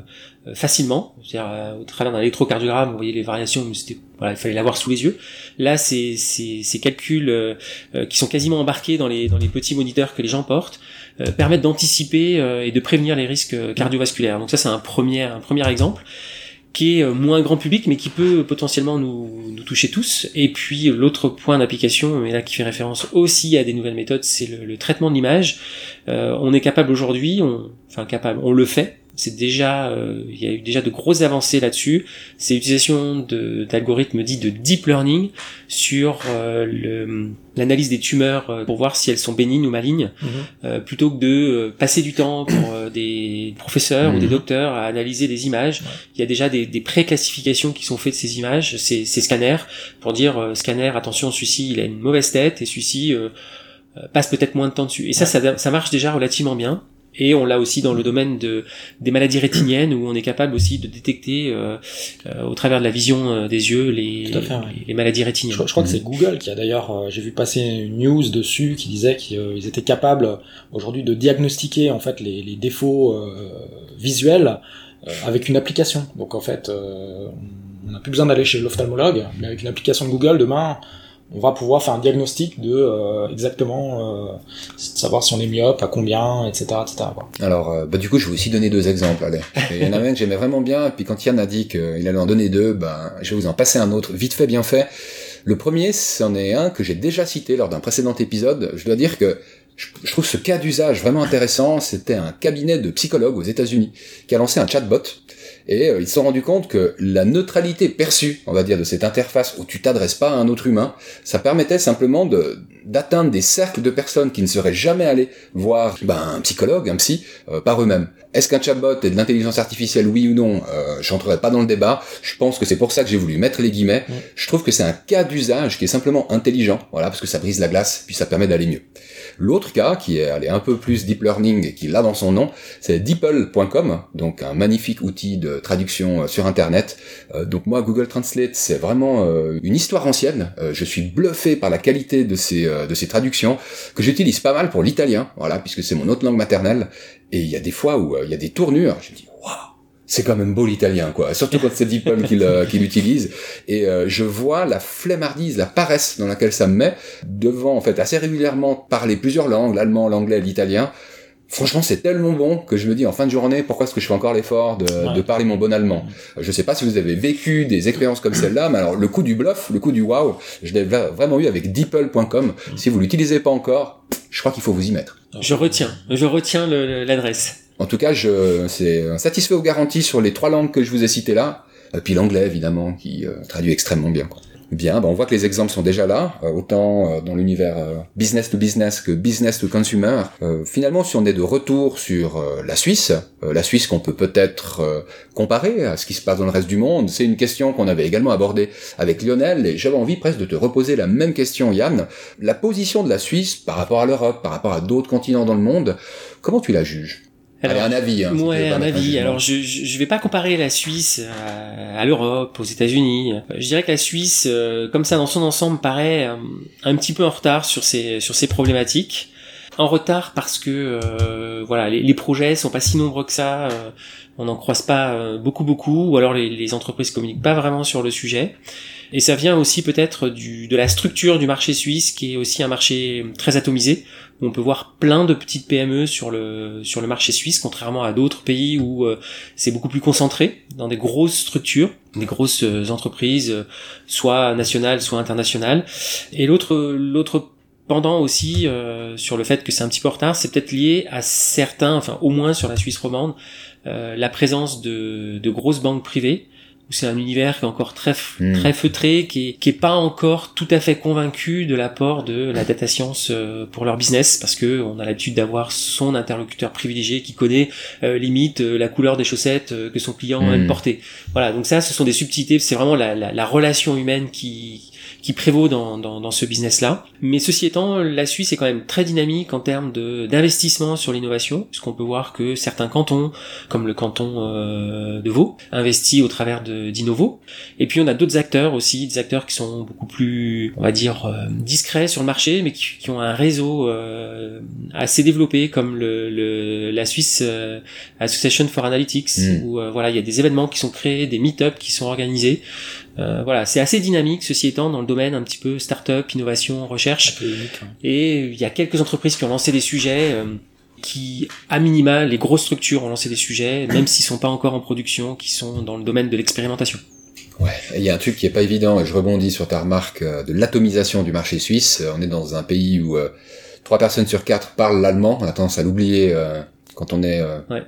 Speaker 4: facilement. C'est-à-dire euh, au travers d'un électrocardiogramme, vous voyez les variations, mais voilà, il fallait l'avoir sous les yeux. Là, c'est ces, calculs euh, euh, qui sont quasiment embarqués dans les dans les petits moniteurs que les gens portent euh, permettent d'anticiper euh, et de prévenir les risques euh, cardiovasculaires. Donc ça, c'est un premier un premier exemple qui est euh, moins grand public mais qui peut potentiellement nous, nous toucher tous. Et puis l'autre point d'application, mais là qui fait référence aussi à des nouvelles méthodes, c'est le, le traitement de l'image. Euh, on est capable aujourd'hui, enfin capable, on le fait. C'est déjà, euh, il y a eu déjà de grosses avancées là-dessus. C'est l'utilisation de- d'algorithmes dits de deep learning sur euh, le- l'analyse des tumeurs euh, pour voir si elles sont bénignes ou malignes euh, plutôt que de euh, passer du temps pour euh, des professeurs ou
Speaker 2: Mhm.
Speaker 4: des docteurs à analyser des images.
Speaker 3: Ouais.
Speaker 4: Il y a déjà des, des pré-classifications qui sont faites de ces images, ces, ces scanners, pour dire euh, scanner, attention, celui-ci il a une mauvaise tête et celui-ci passe peut-être moins de temps dessus. Et ça, ça, ça marche déjà relativement bien. Et on l'a aussi dans le domaine de, des maladies rétiniennes où on est capable aussi de détecter euh, euh, au travers de la vision euh, des yeux les,
Speaker 3: fait, ouais.
Speaker 4: les, les maladies rétiniennes.
Speaker 3: Je, je crois que c'est Google qui a d'ailleurs, euh, j'ai vu passer une news dessus qui disait qu'ils étaient capables euh, aujourd'hui de diagnostiquer en fait les, les défauts euh, visuels euh, avec une application. Donc en fait, euh, on n'a plus besoin d'aller chez l'ophtalmologue, mais avec une application de Google, demain, on va pouvoir faire un diagnostic de euh, exactement euh, savoir si on est myope, à combien, etc., etc. quoi.
Speaker 2: Alors, euh, bah, du coup, je vais aussi donner deux exemples. Allez. Il y en a un que j'aimais vraiment bien, et puis quand Yann a dit qu'il allait en donner deux, ben, je vais vous en passer un autre, vite fait, bien fait. Le premier, c'en est un que j'ai déjà cité lors d'un précédent épisode. Je dois dire que je, je trouve ce cas d'usage vraiment intéressant. C'était un cabinet de psychologues aux États-Unis qui a lancé un chatbot Et ils se sont rendus compte que la neutralité perçue, on va dire, de cette interface où tu t'adresses pas à un autre humain, ça permettait simplement de d'atteindre des cercles de personnes qui ne seraient jamais allées voir ben, un psychologue, un psy, par eux-mêmes. Est-ce qu'un chatbot est de l'intelligence artificielle, oui ou non euh, J'entrerai pas dans le débat. Je pense que c'est pour ça que j'ai voulu mettre les guillemets. Je trouve que c'est un cas d'usage qui est simplement intelligent, voilà, parce que ça brise la glace, puis ça permet d'aller mieux. L'autre cas, qui est allé un peu plus deep learning et qui l'a dans son nom, c'est DeepL.com, donc un magnifique outil de traduction euh, sur Internet. Euh, donc moi, Google Translate, c'est vraiment euh, une histoire ancienne. je suis bluffé par la qualité de ces, de ces traductions, que j'utilise pas mal pour l'italien, voilà, puisque c'est mon autre langue maternelle. Et il y a des fois où il y a des tournures, je me dis, waouh c'est quand même beau l'italien, quoi. Surtout quand c'est DeepL qu'il qu'il utilise. Et euh, je vois la flemmardise, la paresse dans laquelle ça me met, devant, en fait, assez régulièrement parler plusieurs langues, l'allemand, l'anglais, l'italien. Franchement, c'est tellement bon que je me dis en fin de journée, pourquoi est-ce que je fais encore l'effort de, de, parler mon bon allemand? Je sais pas si vous avez vécu des expériences comme celle-là, mais alors le coup du bluff, le coup du wow, je l'ai vraiment eu avec DeepL.com. Si vous l'utilisez pas encore, je crois qu'il faut vous y mettre.
Speaker 4: Je retiens, je retiens l'adresse.
Speaker 2: En tout cas, je c'est satisfait aux garanties sur les trois langues que je vous ai citées là. Et puis l'anglais évidemment qui euh, traduit extrêmement bien. Bien, ben on voit que les exemples sont déjà là, euh, autant euh, dans l'univers business to business que business to consumer. finalement, si on est de retour sur la Suisse, la Suisse qu'on peut peut-être comparer à ce qui se passe dans le reste du monde, c'est une question qu'on avait également abordée avec Lionel, et j'avais envie presque de te reposer la même question, Yann. La position de la Suisse par rapport à l'Europe, par rapport à d'autres continents dans le monde, comment tu la juges? Alors, un avis. Hein,
Speaker 4: ouais, un avis. Alors, je, je vais pas comparer la Suisse à, l'Europe, aux États-Unis. Je dirais que la Suisse, euh, comme ça dans son ensemble, paraît euh, un petit peu en retard sur ces sur ces problématiques. En retard parce que euh, voilà, les, les, projets sont pas si nombreux que ça. on n'en croise pas beaucoup beaucoup, ou alors les, les entreprises communiquent pas vraiment sur le sujet. Et ça vient aussi peut-être du de la structure du marché suisse, qui est aussi un marché très atomisé on peut voir plein de petites PME sur le sur le marché suisse, contrairement à d'autres pays où euh, c'est beaucoup plus concentré dans des grosses structures, des grosses euh, entreprises, euh, soit nationales, soit internationales. Et l'autre l'autre pendant aussi sur le fait que c'est un petit peu en retard, c'est peut-être lié à certains, enfin au moins sur la Suisse romande, la présence de, de grosses banques privées c'est un univers qui est encore très hmm. très feutré, qui est, qui est pas encore tout à fait convaincu de l'apport de la data science euh, pour leur business, parce que on a l'habitude d'avoir son interlocuteur privilégié qui connaît euh, limite euh, la couleur des chaussettes que son client mmh. aime porter. Voilà, donc ça, ce sont des subtilités. C'est vraiment la, la, la relation humaine qui qui prévaut dans, dans, dans ce business-là. Mais ceci étant, la Suisse est quand même très dynamique en termes de d'investissement sur l'innovation, puisqu'on peut voir que certains cantons, comme le canton euh, de Vaud, investit au travers d'Innovo. Et puis on a d'autres acteurs aussi, des acteurs qui sont beaucoup plus, on va dire, euh, discrets sur le marché, mais qui, qui ont un réseau euh, assez développé, comme le, le la Swiss euh, Association for Analytics, mm. où voilà, il y a des événements qui sont créés, des meet-ups qui sont organisés. Euh, voilà, c'est assez dynamique, ceci étant, dans le domaine un petit peu start-up, innovation, recherche. Hein. Et il y a quelques entreprises qui ont lancé des sujets euh, qui, à minima, les grosses structures ont lancé des sujets, même s'ils sont pas encore en production, qui sont dans le domaine de l'expérimentation.
Speaker 2: Ouais, il y a un truc qui est pas évident, et je rebondis sur ta remarque euh, de l'atomisation du marché suisse. On est dans un pays où trois personnes sur quatre parlent l'allemand, on a tendance à l'oublier quand on est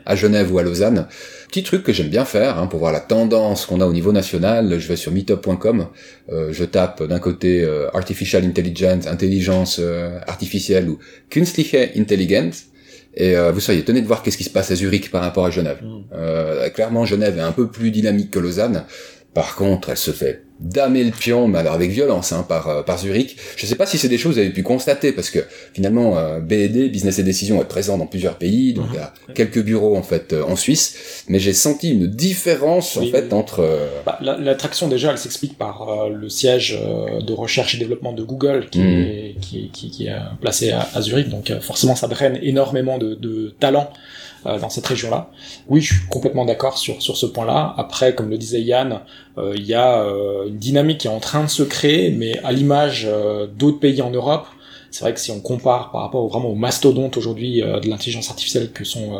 Speaker 2: à Genève ou à Lausanne. Petit truc que j'aime bien faire hein, pour voir la tendance qu'on a au niveau national. Je vais sur meetup.com, euh, je tape d'un côté euh, artificial intelligence, intelligence euh, artificielle ou künstliche Intelligenz. Et vous seriez étonné de voir qu'est-ce qui se passe à Zurich par rapport à Genève. Mm. clairement, Genève est un peu plus dynamique que Lausanne. Par contre, elle se fait damer le pion, mais alors avec violence, hein, par, euh, par Zurich. Je ne sais pas si c'est des choses que vous avez pu constater, parce que finalement, euh, BD, Business et Décision, est présent dans plusieurs pays, donc il y a quelques bureaux en fait euh, en Suisse, mais j'ai senti une différence en fait entre...
Speaker 3: Bah, L'attraction déjà, elle s'explique par le siège de recherche et développement de Google qui, mhm. est, qui, qui, qui, est placé à, à Zurich, donc forcément ça draine énormément de, de talents euh, dans cette région-là. Oui, je suis complètement d'accord sur, sur ce point-là. Après, comme le disait Yann, euh, il y a euh, une dynamique qui est en train de se créer, mais à l'image d'autres pays en Europe, c'est vrai que si on compare par rapport vraiment aux mastodontes aujourd'hui de l'intelligence artificielle que sont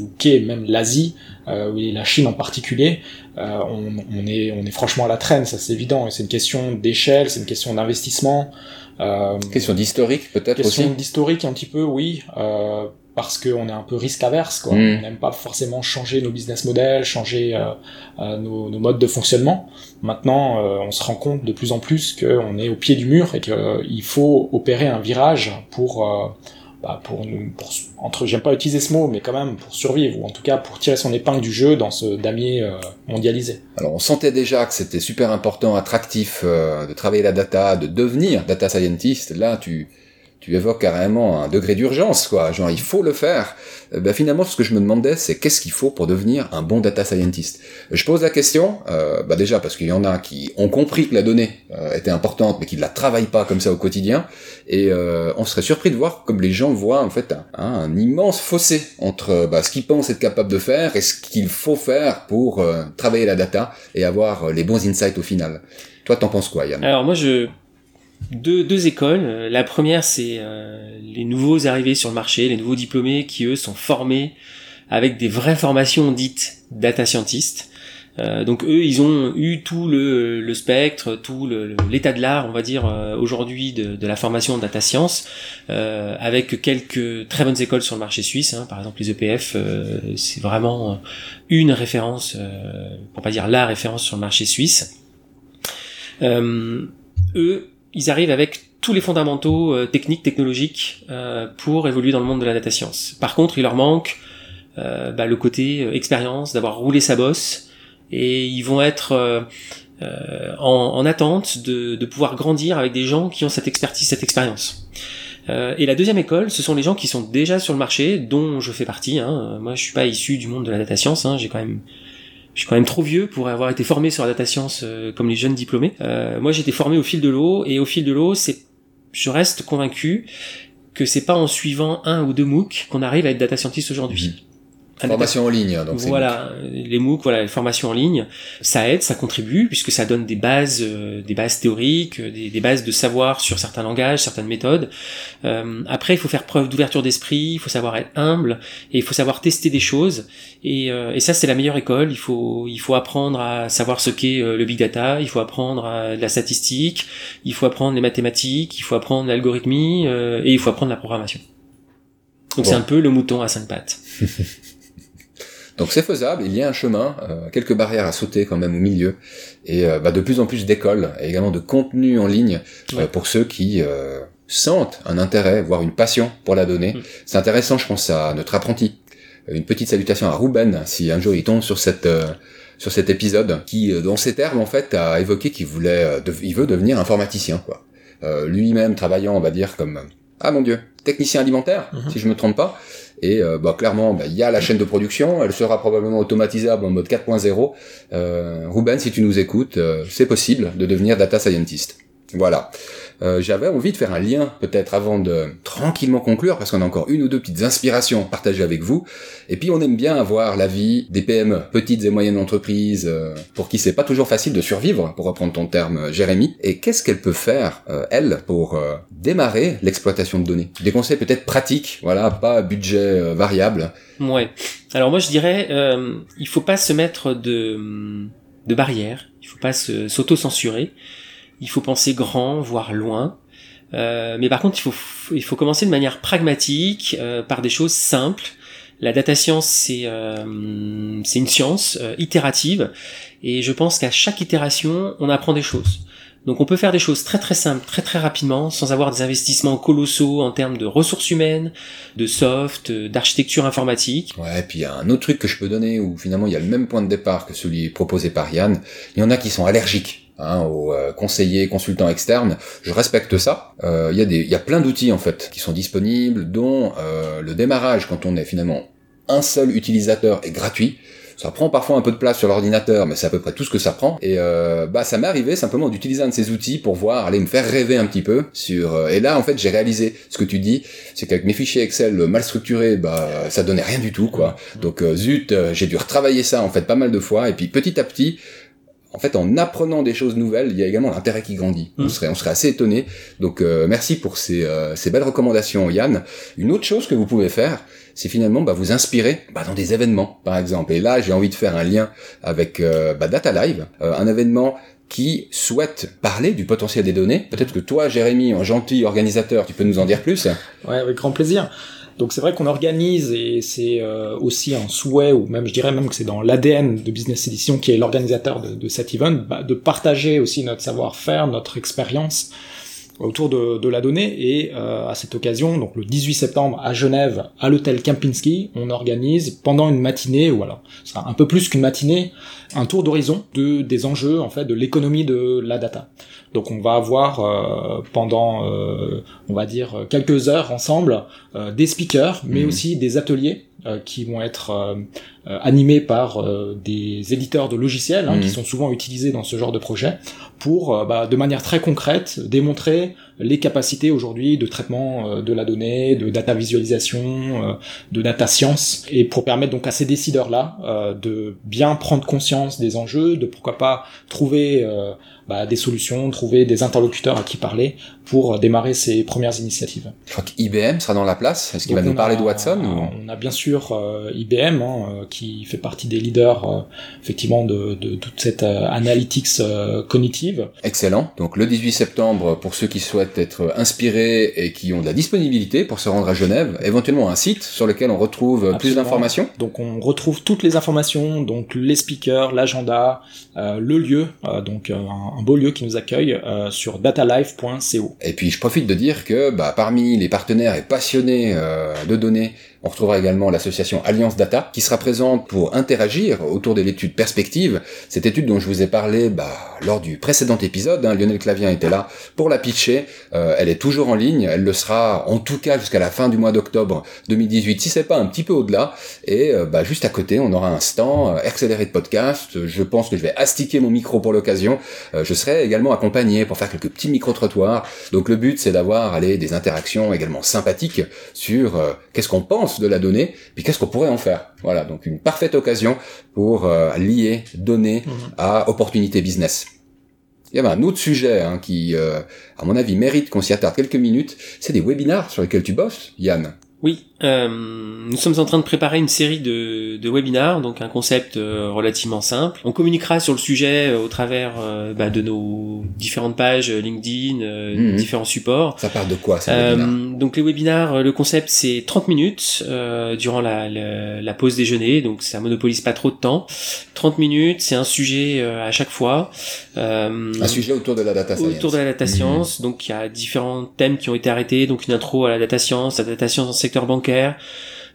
Speaker 3: ou qu'est même l'Asie et la Chine en particulier, on, on, est on est franchement à la traîne, ça c'est évident. Et c'est une question d'échelle, c'est une question d'investissement.
Speaker 2: question d'historique peut-être aussi.
Speaker 3: Question d'historique un petit peu, oui parce qu'on est un peu risque averse, quoi.
Speaker 2: Mm.
Speaker 3: On n'aime pas forcément changer nos business models, changer euh, euh, nos, nos modes de fonctionnement. Maintenant, euh, on se rend compte de plus en plus qu'on est au pied du mur et qu'il faut opérer un virage pour, bah, pour nous, pour, entre, j'aime pas utiliser ce mot, mais quand même pour survivre ou en tout cas pour tirer son épingle du jeu dans ce damier mondialisé.
Speaker 2: Alors on sentait déjà que c'était super important, attractif de travailler la data, de devenir data scientist. Là, tu tu évoques carrément un degré d'urgence, quoi. Genre, il faut le faire. Euh, ben, finalement, ce que je me demandais, c'est qu'est-ce qu'il faut pour devenir un bon data scientist? Je pose la question, euh, bah déjà parce qu'il y en a qui ont compris que la donnée euh, était importante, mais qui ne la travaillent pas comme ça au quotidien. Et euh, on serait surpris de voir comme les gens voient en fait un, immense fossé entre bah, ce qu'ils pensent être capable de faire et ce qu'il faut faire pour euh, travailler la data et avoir euh, les bons insights au final. Toi, t'en penses quoi, Yann?
Speaker 4: Alors moi, je deux, deux écoles. La première, c'est euh, les nouveaux arrivés sur le marché, les nouveaux diplômés qui eux sont formés avec des vraies formations dites data scientist. Euh, donc eux, ils ont eu tout le, le spectre, tout l'état de l'art, on va dire euh, aujourd'hui de, de la formation data science, euh, avec quelques très bonnes écoles sur le marché suisse. hein. par exemple, les EPF, euh, c'est vraiment une référence, euh, pour pas dire la référence sur le marché suisse. Eux, ils arrivent avec tous les fondamentaux euh, techniques, technologiques euh, pour évoluer dans le monde de la data science. Par contre, il leur manque euh, bah, le côté euh, expérience, d'avoir roulé sa bosse, et ils vont être euh, euh, en, en attente de, de pouvoir grandir avec des gens qui ont cette expertise, cette expérience. Et la deuxième école, ce sont les gens qui sont déjà sur le marché, dont je fais partie. Hein. Moi, je suis pas issu du monde de la data science. Hein. J'ai quand même je suis quand même trop vieux pour avoir été formé sur la data science euh, comme les jeunes diplômés. Euh, moi, j'ai été formé au fil de l'eau et au fil de l'eau, c'est, je reste convaincu que c'est pas en suivant un ou deux MOOC qu'on arrive à être data scientist aujourd'hui.
Speaker 2: Formation en ligne, donc c'est
Speaker 4: voilà, les MOOC, voilà, les formations en ligne, ça aide, ça contribue puisque ça donne des bases, euh, des bases théoriques, euh, des, des bases de savoir sur certains langages, certaines méthodes. Euh, après, il faut faire preuve d'ouverture d'esprit, il faut savoir être humble et il faut savoir tester des choses. Et, euh, et ça, c'est la meilleure école. Il faut, il faut apprendre à savoir ce qu'est euh, le big data, il faut apprendre à de la statistique, il faut apprendre les mathématiques, il faut apprendre l'algorithmie euh, et il faut apprendre la programmation. Donc
Speaker 2: Bon.
Speaker 4: c'est un peu le mouton à cinq pattes.
Speaker 2: Donc c'est faisable, il y a un chemin, euh, quelques barrières à sauter quand même au milieu, et euh, bah, de plus en plus d'écoles, et également de contenu en ligne, euh, pour ceux qui euh, sentent un intérêt, voire une passion pour la donnée.
Speaker 4: Mm.
Speaker 2: C'est intéressant, je pense, à notre apprenti. Une petite salutation à Ruben, si un jour il tombe sur cette... euh, sur cet épisode, qui, dans ces termes, en fait, a évoqué qu'il voulait, il veut devenir informaticien, quoi. Euh, lui-même travaillant, on va dire, comme, ah mon dieu, technicien alimentaire,
Speaker 3: Mhm.
Speaker 2: si je me trompe pas. Et euh, bah, clairement, bah, il y a la chaîne de production, elle sera probablement automatisable en mode 4.0. Euh, Ruben, si tu nous écoutes, euh, c'est possible de devenir data scientist. Voilà. Euh, J'avais envie de faire un lien, peut-être avant de tranquillement conclure, parce qu'on a encore une ou deux petites inspirations partagées avec vous. Et puis on aime bien avoir l'avis des PME, petites et moyennes entreprises, euh, pour qui c'est pas toujours facile de survivre, pour reprendre ton terme, Jérémy. Et qu'est-ce qu'elle peut faire, euh, elle, pour euh, démarrer l'exploitation de données? Des conseils peut-être pratiques, voilà, pas budget variable.
Speaker 4: Ouais. Alors moi je dirais, il faut pas se mettre de, de barrières, il faut pas s'auto-censurer, il faut penser grand, voire loin. Euh, mais par contre, il faut, il faut commencer de manière pragmatique, euh, par des choses simples. La data science, c'est euh, une science euh, itérative, et je pense qu'à chaque itération, on apprend des choses. Donc on peut faire des choses très très simples, très très rapidement, sans avoir des investissements colossaux en termes de ressources humaines, de soft, euh, d'architecture informatique.
Speaker 2: Ouais, et puis il y a un autre truc que je peux donner où finalement il y a le même point de départ que celui proposé par Yann. Il y en a qui sont allergiques hein, aux euh, conseillers, consultants externes. Je respecte ça. Euh, Il y a des, il y a plein d'outils en fait qui sont disponibles, dont euh, le démarrage quand on est finalement un seul utilisateur est gratuit. Ça prend parfois un peu de place sur l'ordinateur, mais c'est à peu près tout ce que ça prend. Et euh, bah ça m'est arrivé simplement d'utiliser un de ces outils pour voir, aller me faire rêver un petit peu sur. euh, et là en fait j'ai réalisé ce que tu dis, c'est qu'avec mes fichiers Excel mal structurés, bah ça donnait rien du tout quoi. Donc euh, zut, j'ai dû retravailler ça en fait pas mal de fois. Et puis petit à petit, en fait, en apprenant des choses nouvelles, il y a également l'intérêt qui grandit. On
Speaker 4: Mm.
Speaker 2: serait, on serait assez étonné. Donc, euh, merci pour ces, euh, ces belles recommandations, Yann. Une autre chose que vous pouvez faire, c'est finalement bah, vous inspirer bah, dans des événements, par exemple. Et là, j'ai envie de faire un lien avec euh, bah, Data Live, euh, un événement qui souhaite parler du potentiel des données. Peut-être que toi, Jérémy, en gentil organisateur, tu peux nous en dire plus?
Speaker 3: Ouais, avec grand plaisir. Donc c'est vrai qu'on organise et c'est euh, aussi un souhait ou même je dirais même que c'est dans l'ADN de Business Edition qui est l'organisateur de, cet event bah, de partager aussi notre savoir-faire, notre expérience autour de, de, la donnée et euh, à cette occasion, donc le 18 septembre à Genève, à l'hôtel Kempinski, on organise pendant une matinée ou alors un peu plus qu'une matinée, un tour d'horizon de des enjeux en fait de l'économie de la data. Donc on va avoir euh, pendant euh, on va dire quelques heures ensemble euh, des speakers, mais mmh. aussi des ateliers euh, qui vont être euh, animés par des éditeurs de logiciels hein, qui mmh. sont souvent utilisés dans ce genre de projet pour, bah, de manière très concrète, démontrer les capacités aujourd'hui de traitement de la donnée, de data visualisation, de data science, et pour permettre donc à ces décideurs-là de bien prendre conscience des enjeux, de pourquoi pas trouver bah, des solutions, trouver des interlocuteurs à qui parler pour démarrer ces premières initiatives.
Speaker 2: Je crois qu'IBM sera dans la place. Est-ce qu'il va nous parler de Watson
Speaker 3: On a bien sûr euh, IBM hein, euh, qui fait partie des leaders euh, effectivement de, de, toute cette analytics cognitive.
Speaker 2: Excellent. Donc le 18 septembre, pour ceux qui souhaitent être inspirés et qui ont de la disponibilité pour se rendre à Genève, éventuellement un site sur lequel on retrouve Absolument. plus d'informations.
Speaker 3: Donc on retrouve toutes les informations, donc les speakers, l'agenda, le lieu, donc un un beau lieu qui nous accueille euh, sur datalife.co.
Speaker 2: Et puis je profite de dire que bah, parmi les partenaires et passionnés euh, de données on retrouvera également l'association Alliance Data qui sera présente pour interagir autour de l'étude Perspective, cette étude dont je vous ai parlé bah, lors du précédent épisode. Hein, Lionel Clavien était là pour la pitcher. Euh, elle est toujours en ligne, elle le sera en tout cas jusqu'à la fin du mois d'octobre 2018, si c'est pas un petit peu au-delà. Et euh, bah, juste à côté, on aura un stand euh, accéléré de podcast. Je pense que je vais astiquer mon micro pour l'occasion. je serai également accompagné pour faire quelques petits micro-trottoirs. Donc le but, c'est d'avoir des interactions également sympathiques sur qu'est-ce qu'on pense de la donnée, puis qu'est-ce qu'on pourrait en faire? Voilà, donc une parfaite occasion pour euh, lier données mhm. à opportunité business. Il y avait un autre sujet hein, qui, euh, à mon avis, mérite qu'on s'y attarde quelques minutes. C'est des webinars sur lesquels tu bosses, Yann?
Speaker 4: Oui, euh, nous sommes en train de préparer une série de, de webinars, donc un concept euh, relativement simple. On communiquera sur le sujet euh, au travers euh, bah, de nos différentes pages LinkedIn, mmh. différents supports.
Speaker 2: Ça parle de quoi
Speaker 4: Donc les webinars, le concept c'est 30 minutes durant la, la, la, pause déjeuner, donc ça monopolise pas trop de temps. 30 minutes, c'est un sujet à chaque fois.
Speaker 2: un sujet autour de la data science.
Speaker 4: Autour de la data mmh. science, donc il y a différents thèmes qui ont été arrêtés, donc une intro à la data science, la data science en secteur bancaire,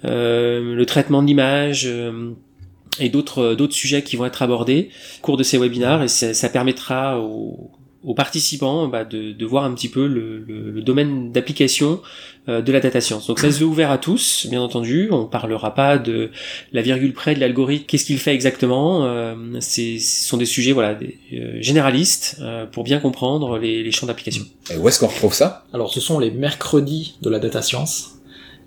Speaker 4: euh, le traitement d'image euh, et d'autres euh, d'autres sujets qui vont être abordés au cours de ces webinaires et ça, permettra aux, participants bah, de, de, voir un petit peu le, le, domaine d'application de la data science. Donc ça se veut ouvert à tous, bien entendu. On parlera pas de la virgule près de l'algorithme, qu'est-ce qu'il fait exactement. Euh, ce sont des sujets voilà des, généralistes pour bien comprendre les, les champs d'application.
Speaker 2: Et où est-ce qu'on retrouve ça?
Speaker 3: Alors ce sont les mercredis de la data science.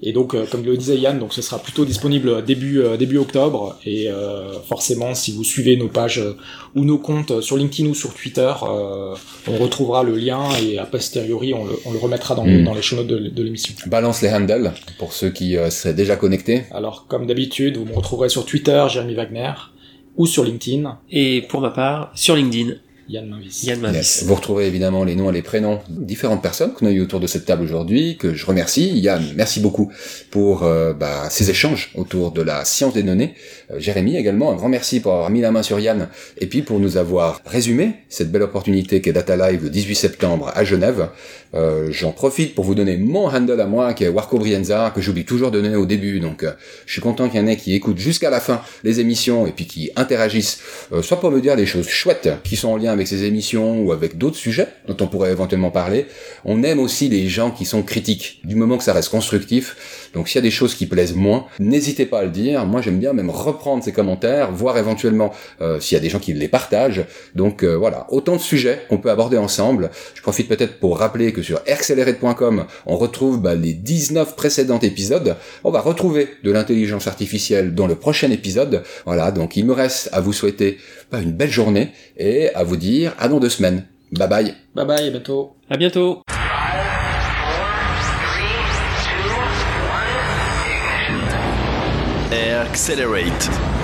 Speaker 3: Et donc, euh, comme le disait Yann, donc ce sera plutôt disponible début euh, début octobre. Et euh, forcément, si vous suivez nos pages ou nos comptes sur LinkedIn ou sur Twitter, on retrouvera le lien et a posteriori, on le, on le remettra dans, les, hmm. dans les show notes de, de l'émission.
Speaker 2: Balance les handles pour ceux qui seraient déjà connectés.
Speaker 3: Alors, comme d'habitude, vous me retrouverez sur Twitter, Jérémy Wagner, ou sur LinkedIn.
Speaker 4: Et pour ma part, sur LinkedIn,
Speaker 3: Yann Mavis.
Speaker 4: Yann Mavis.
Speaker 2: Vous retrouverez évidemment les noms et les prénoms de différentes personnes qu'on a eu autour de cette table aujourd'hui, que je remercie. Yann, merci beaucoup pour euh, bah, ces échanges autour de la science des données. Euh, Jérémy également, un grand merci pour avoir mis la main sur Yann et puis pour nous avoir résumé cette belle opportunité qu'est Data Live le 18 septembre à Genève. Euh, J'en profite pour vous donner mon handle à moi qui est Warco Brienza, que j'oublie toujours de donner au début. Donc euh, je suis content qu'il y en ait qui écoutent jusqu'à la fin les émissions et puis qui interagissent, soit pour me dire des choses chouettes qui sont en lien avec ces émissions ou avec d'autres sujets dont on pourrait éventuellement parler. On aime aussi les gens qui sont critiques, du moment que ça reste constructif. Donc s'il y a des choses qui plaisent moins, n'hésitez pas à le dire. Moi j'aime bien même reprendre ces commentaires, voir éventuellement euh, s'il y a des gens qui les partagent. Donc euh, voilà, autant de sujets qu'on peut aborder ensemble. Je profite peut-être pour rappeler que sur accelerate.com, on retrouve bah, les 19 précédents épisodes. On va retrouver de l'intelligence artificielle dans le prochain épisode. Voilà, donc il me reste à vous souhaiter bah, une belle journée et à vous dire à dans deux semaines. Bye bye.
Speaker 3: Bye bye, à bientôt.
Speaker 4: À bientôt.
Speaker 1: Accelerate.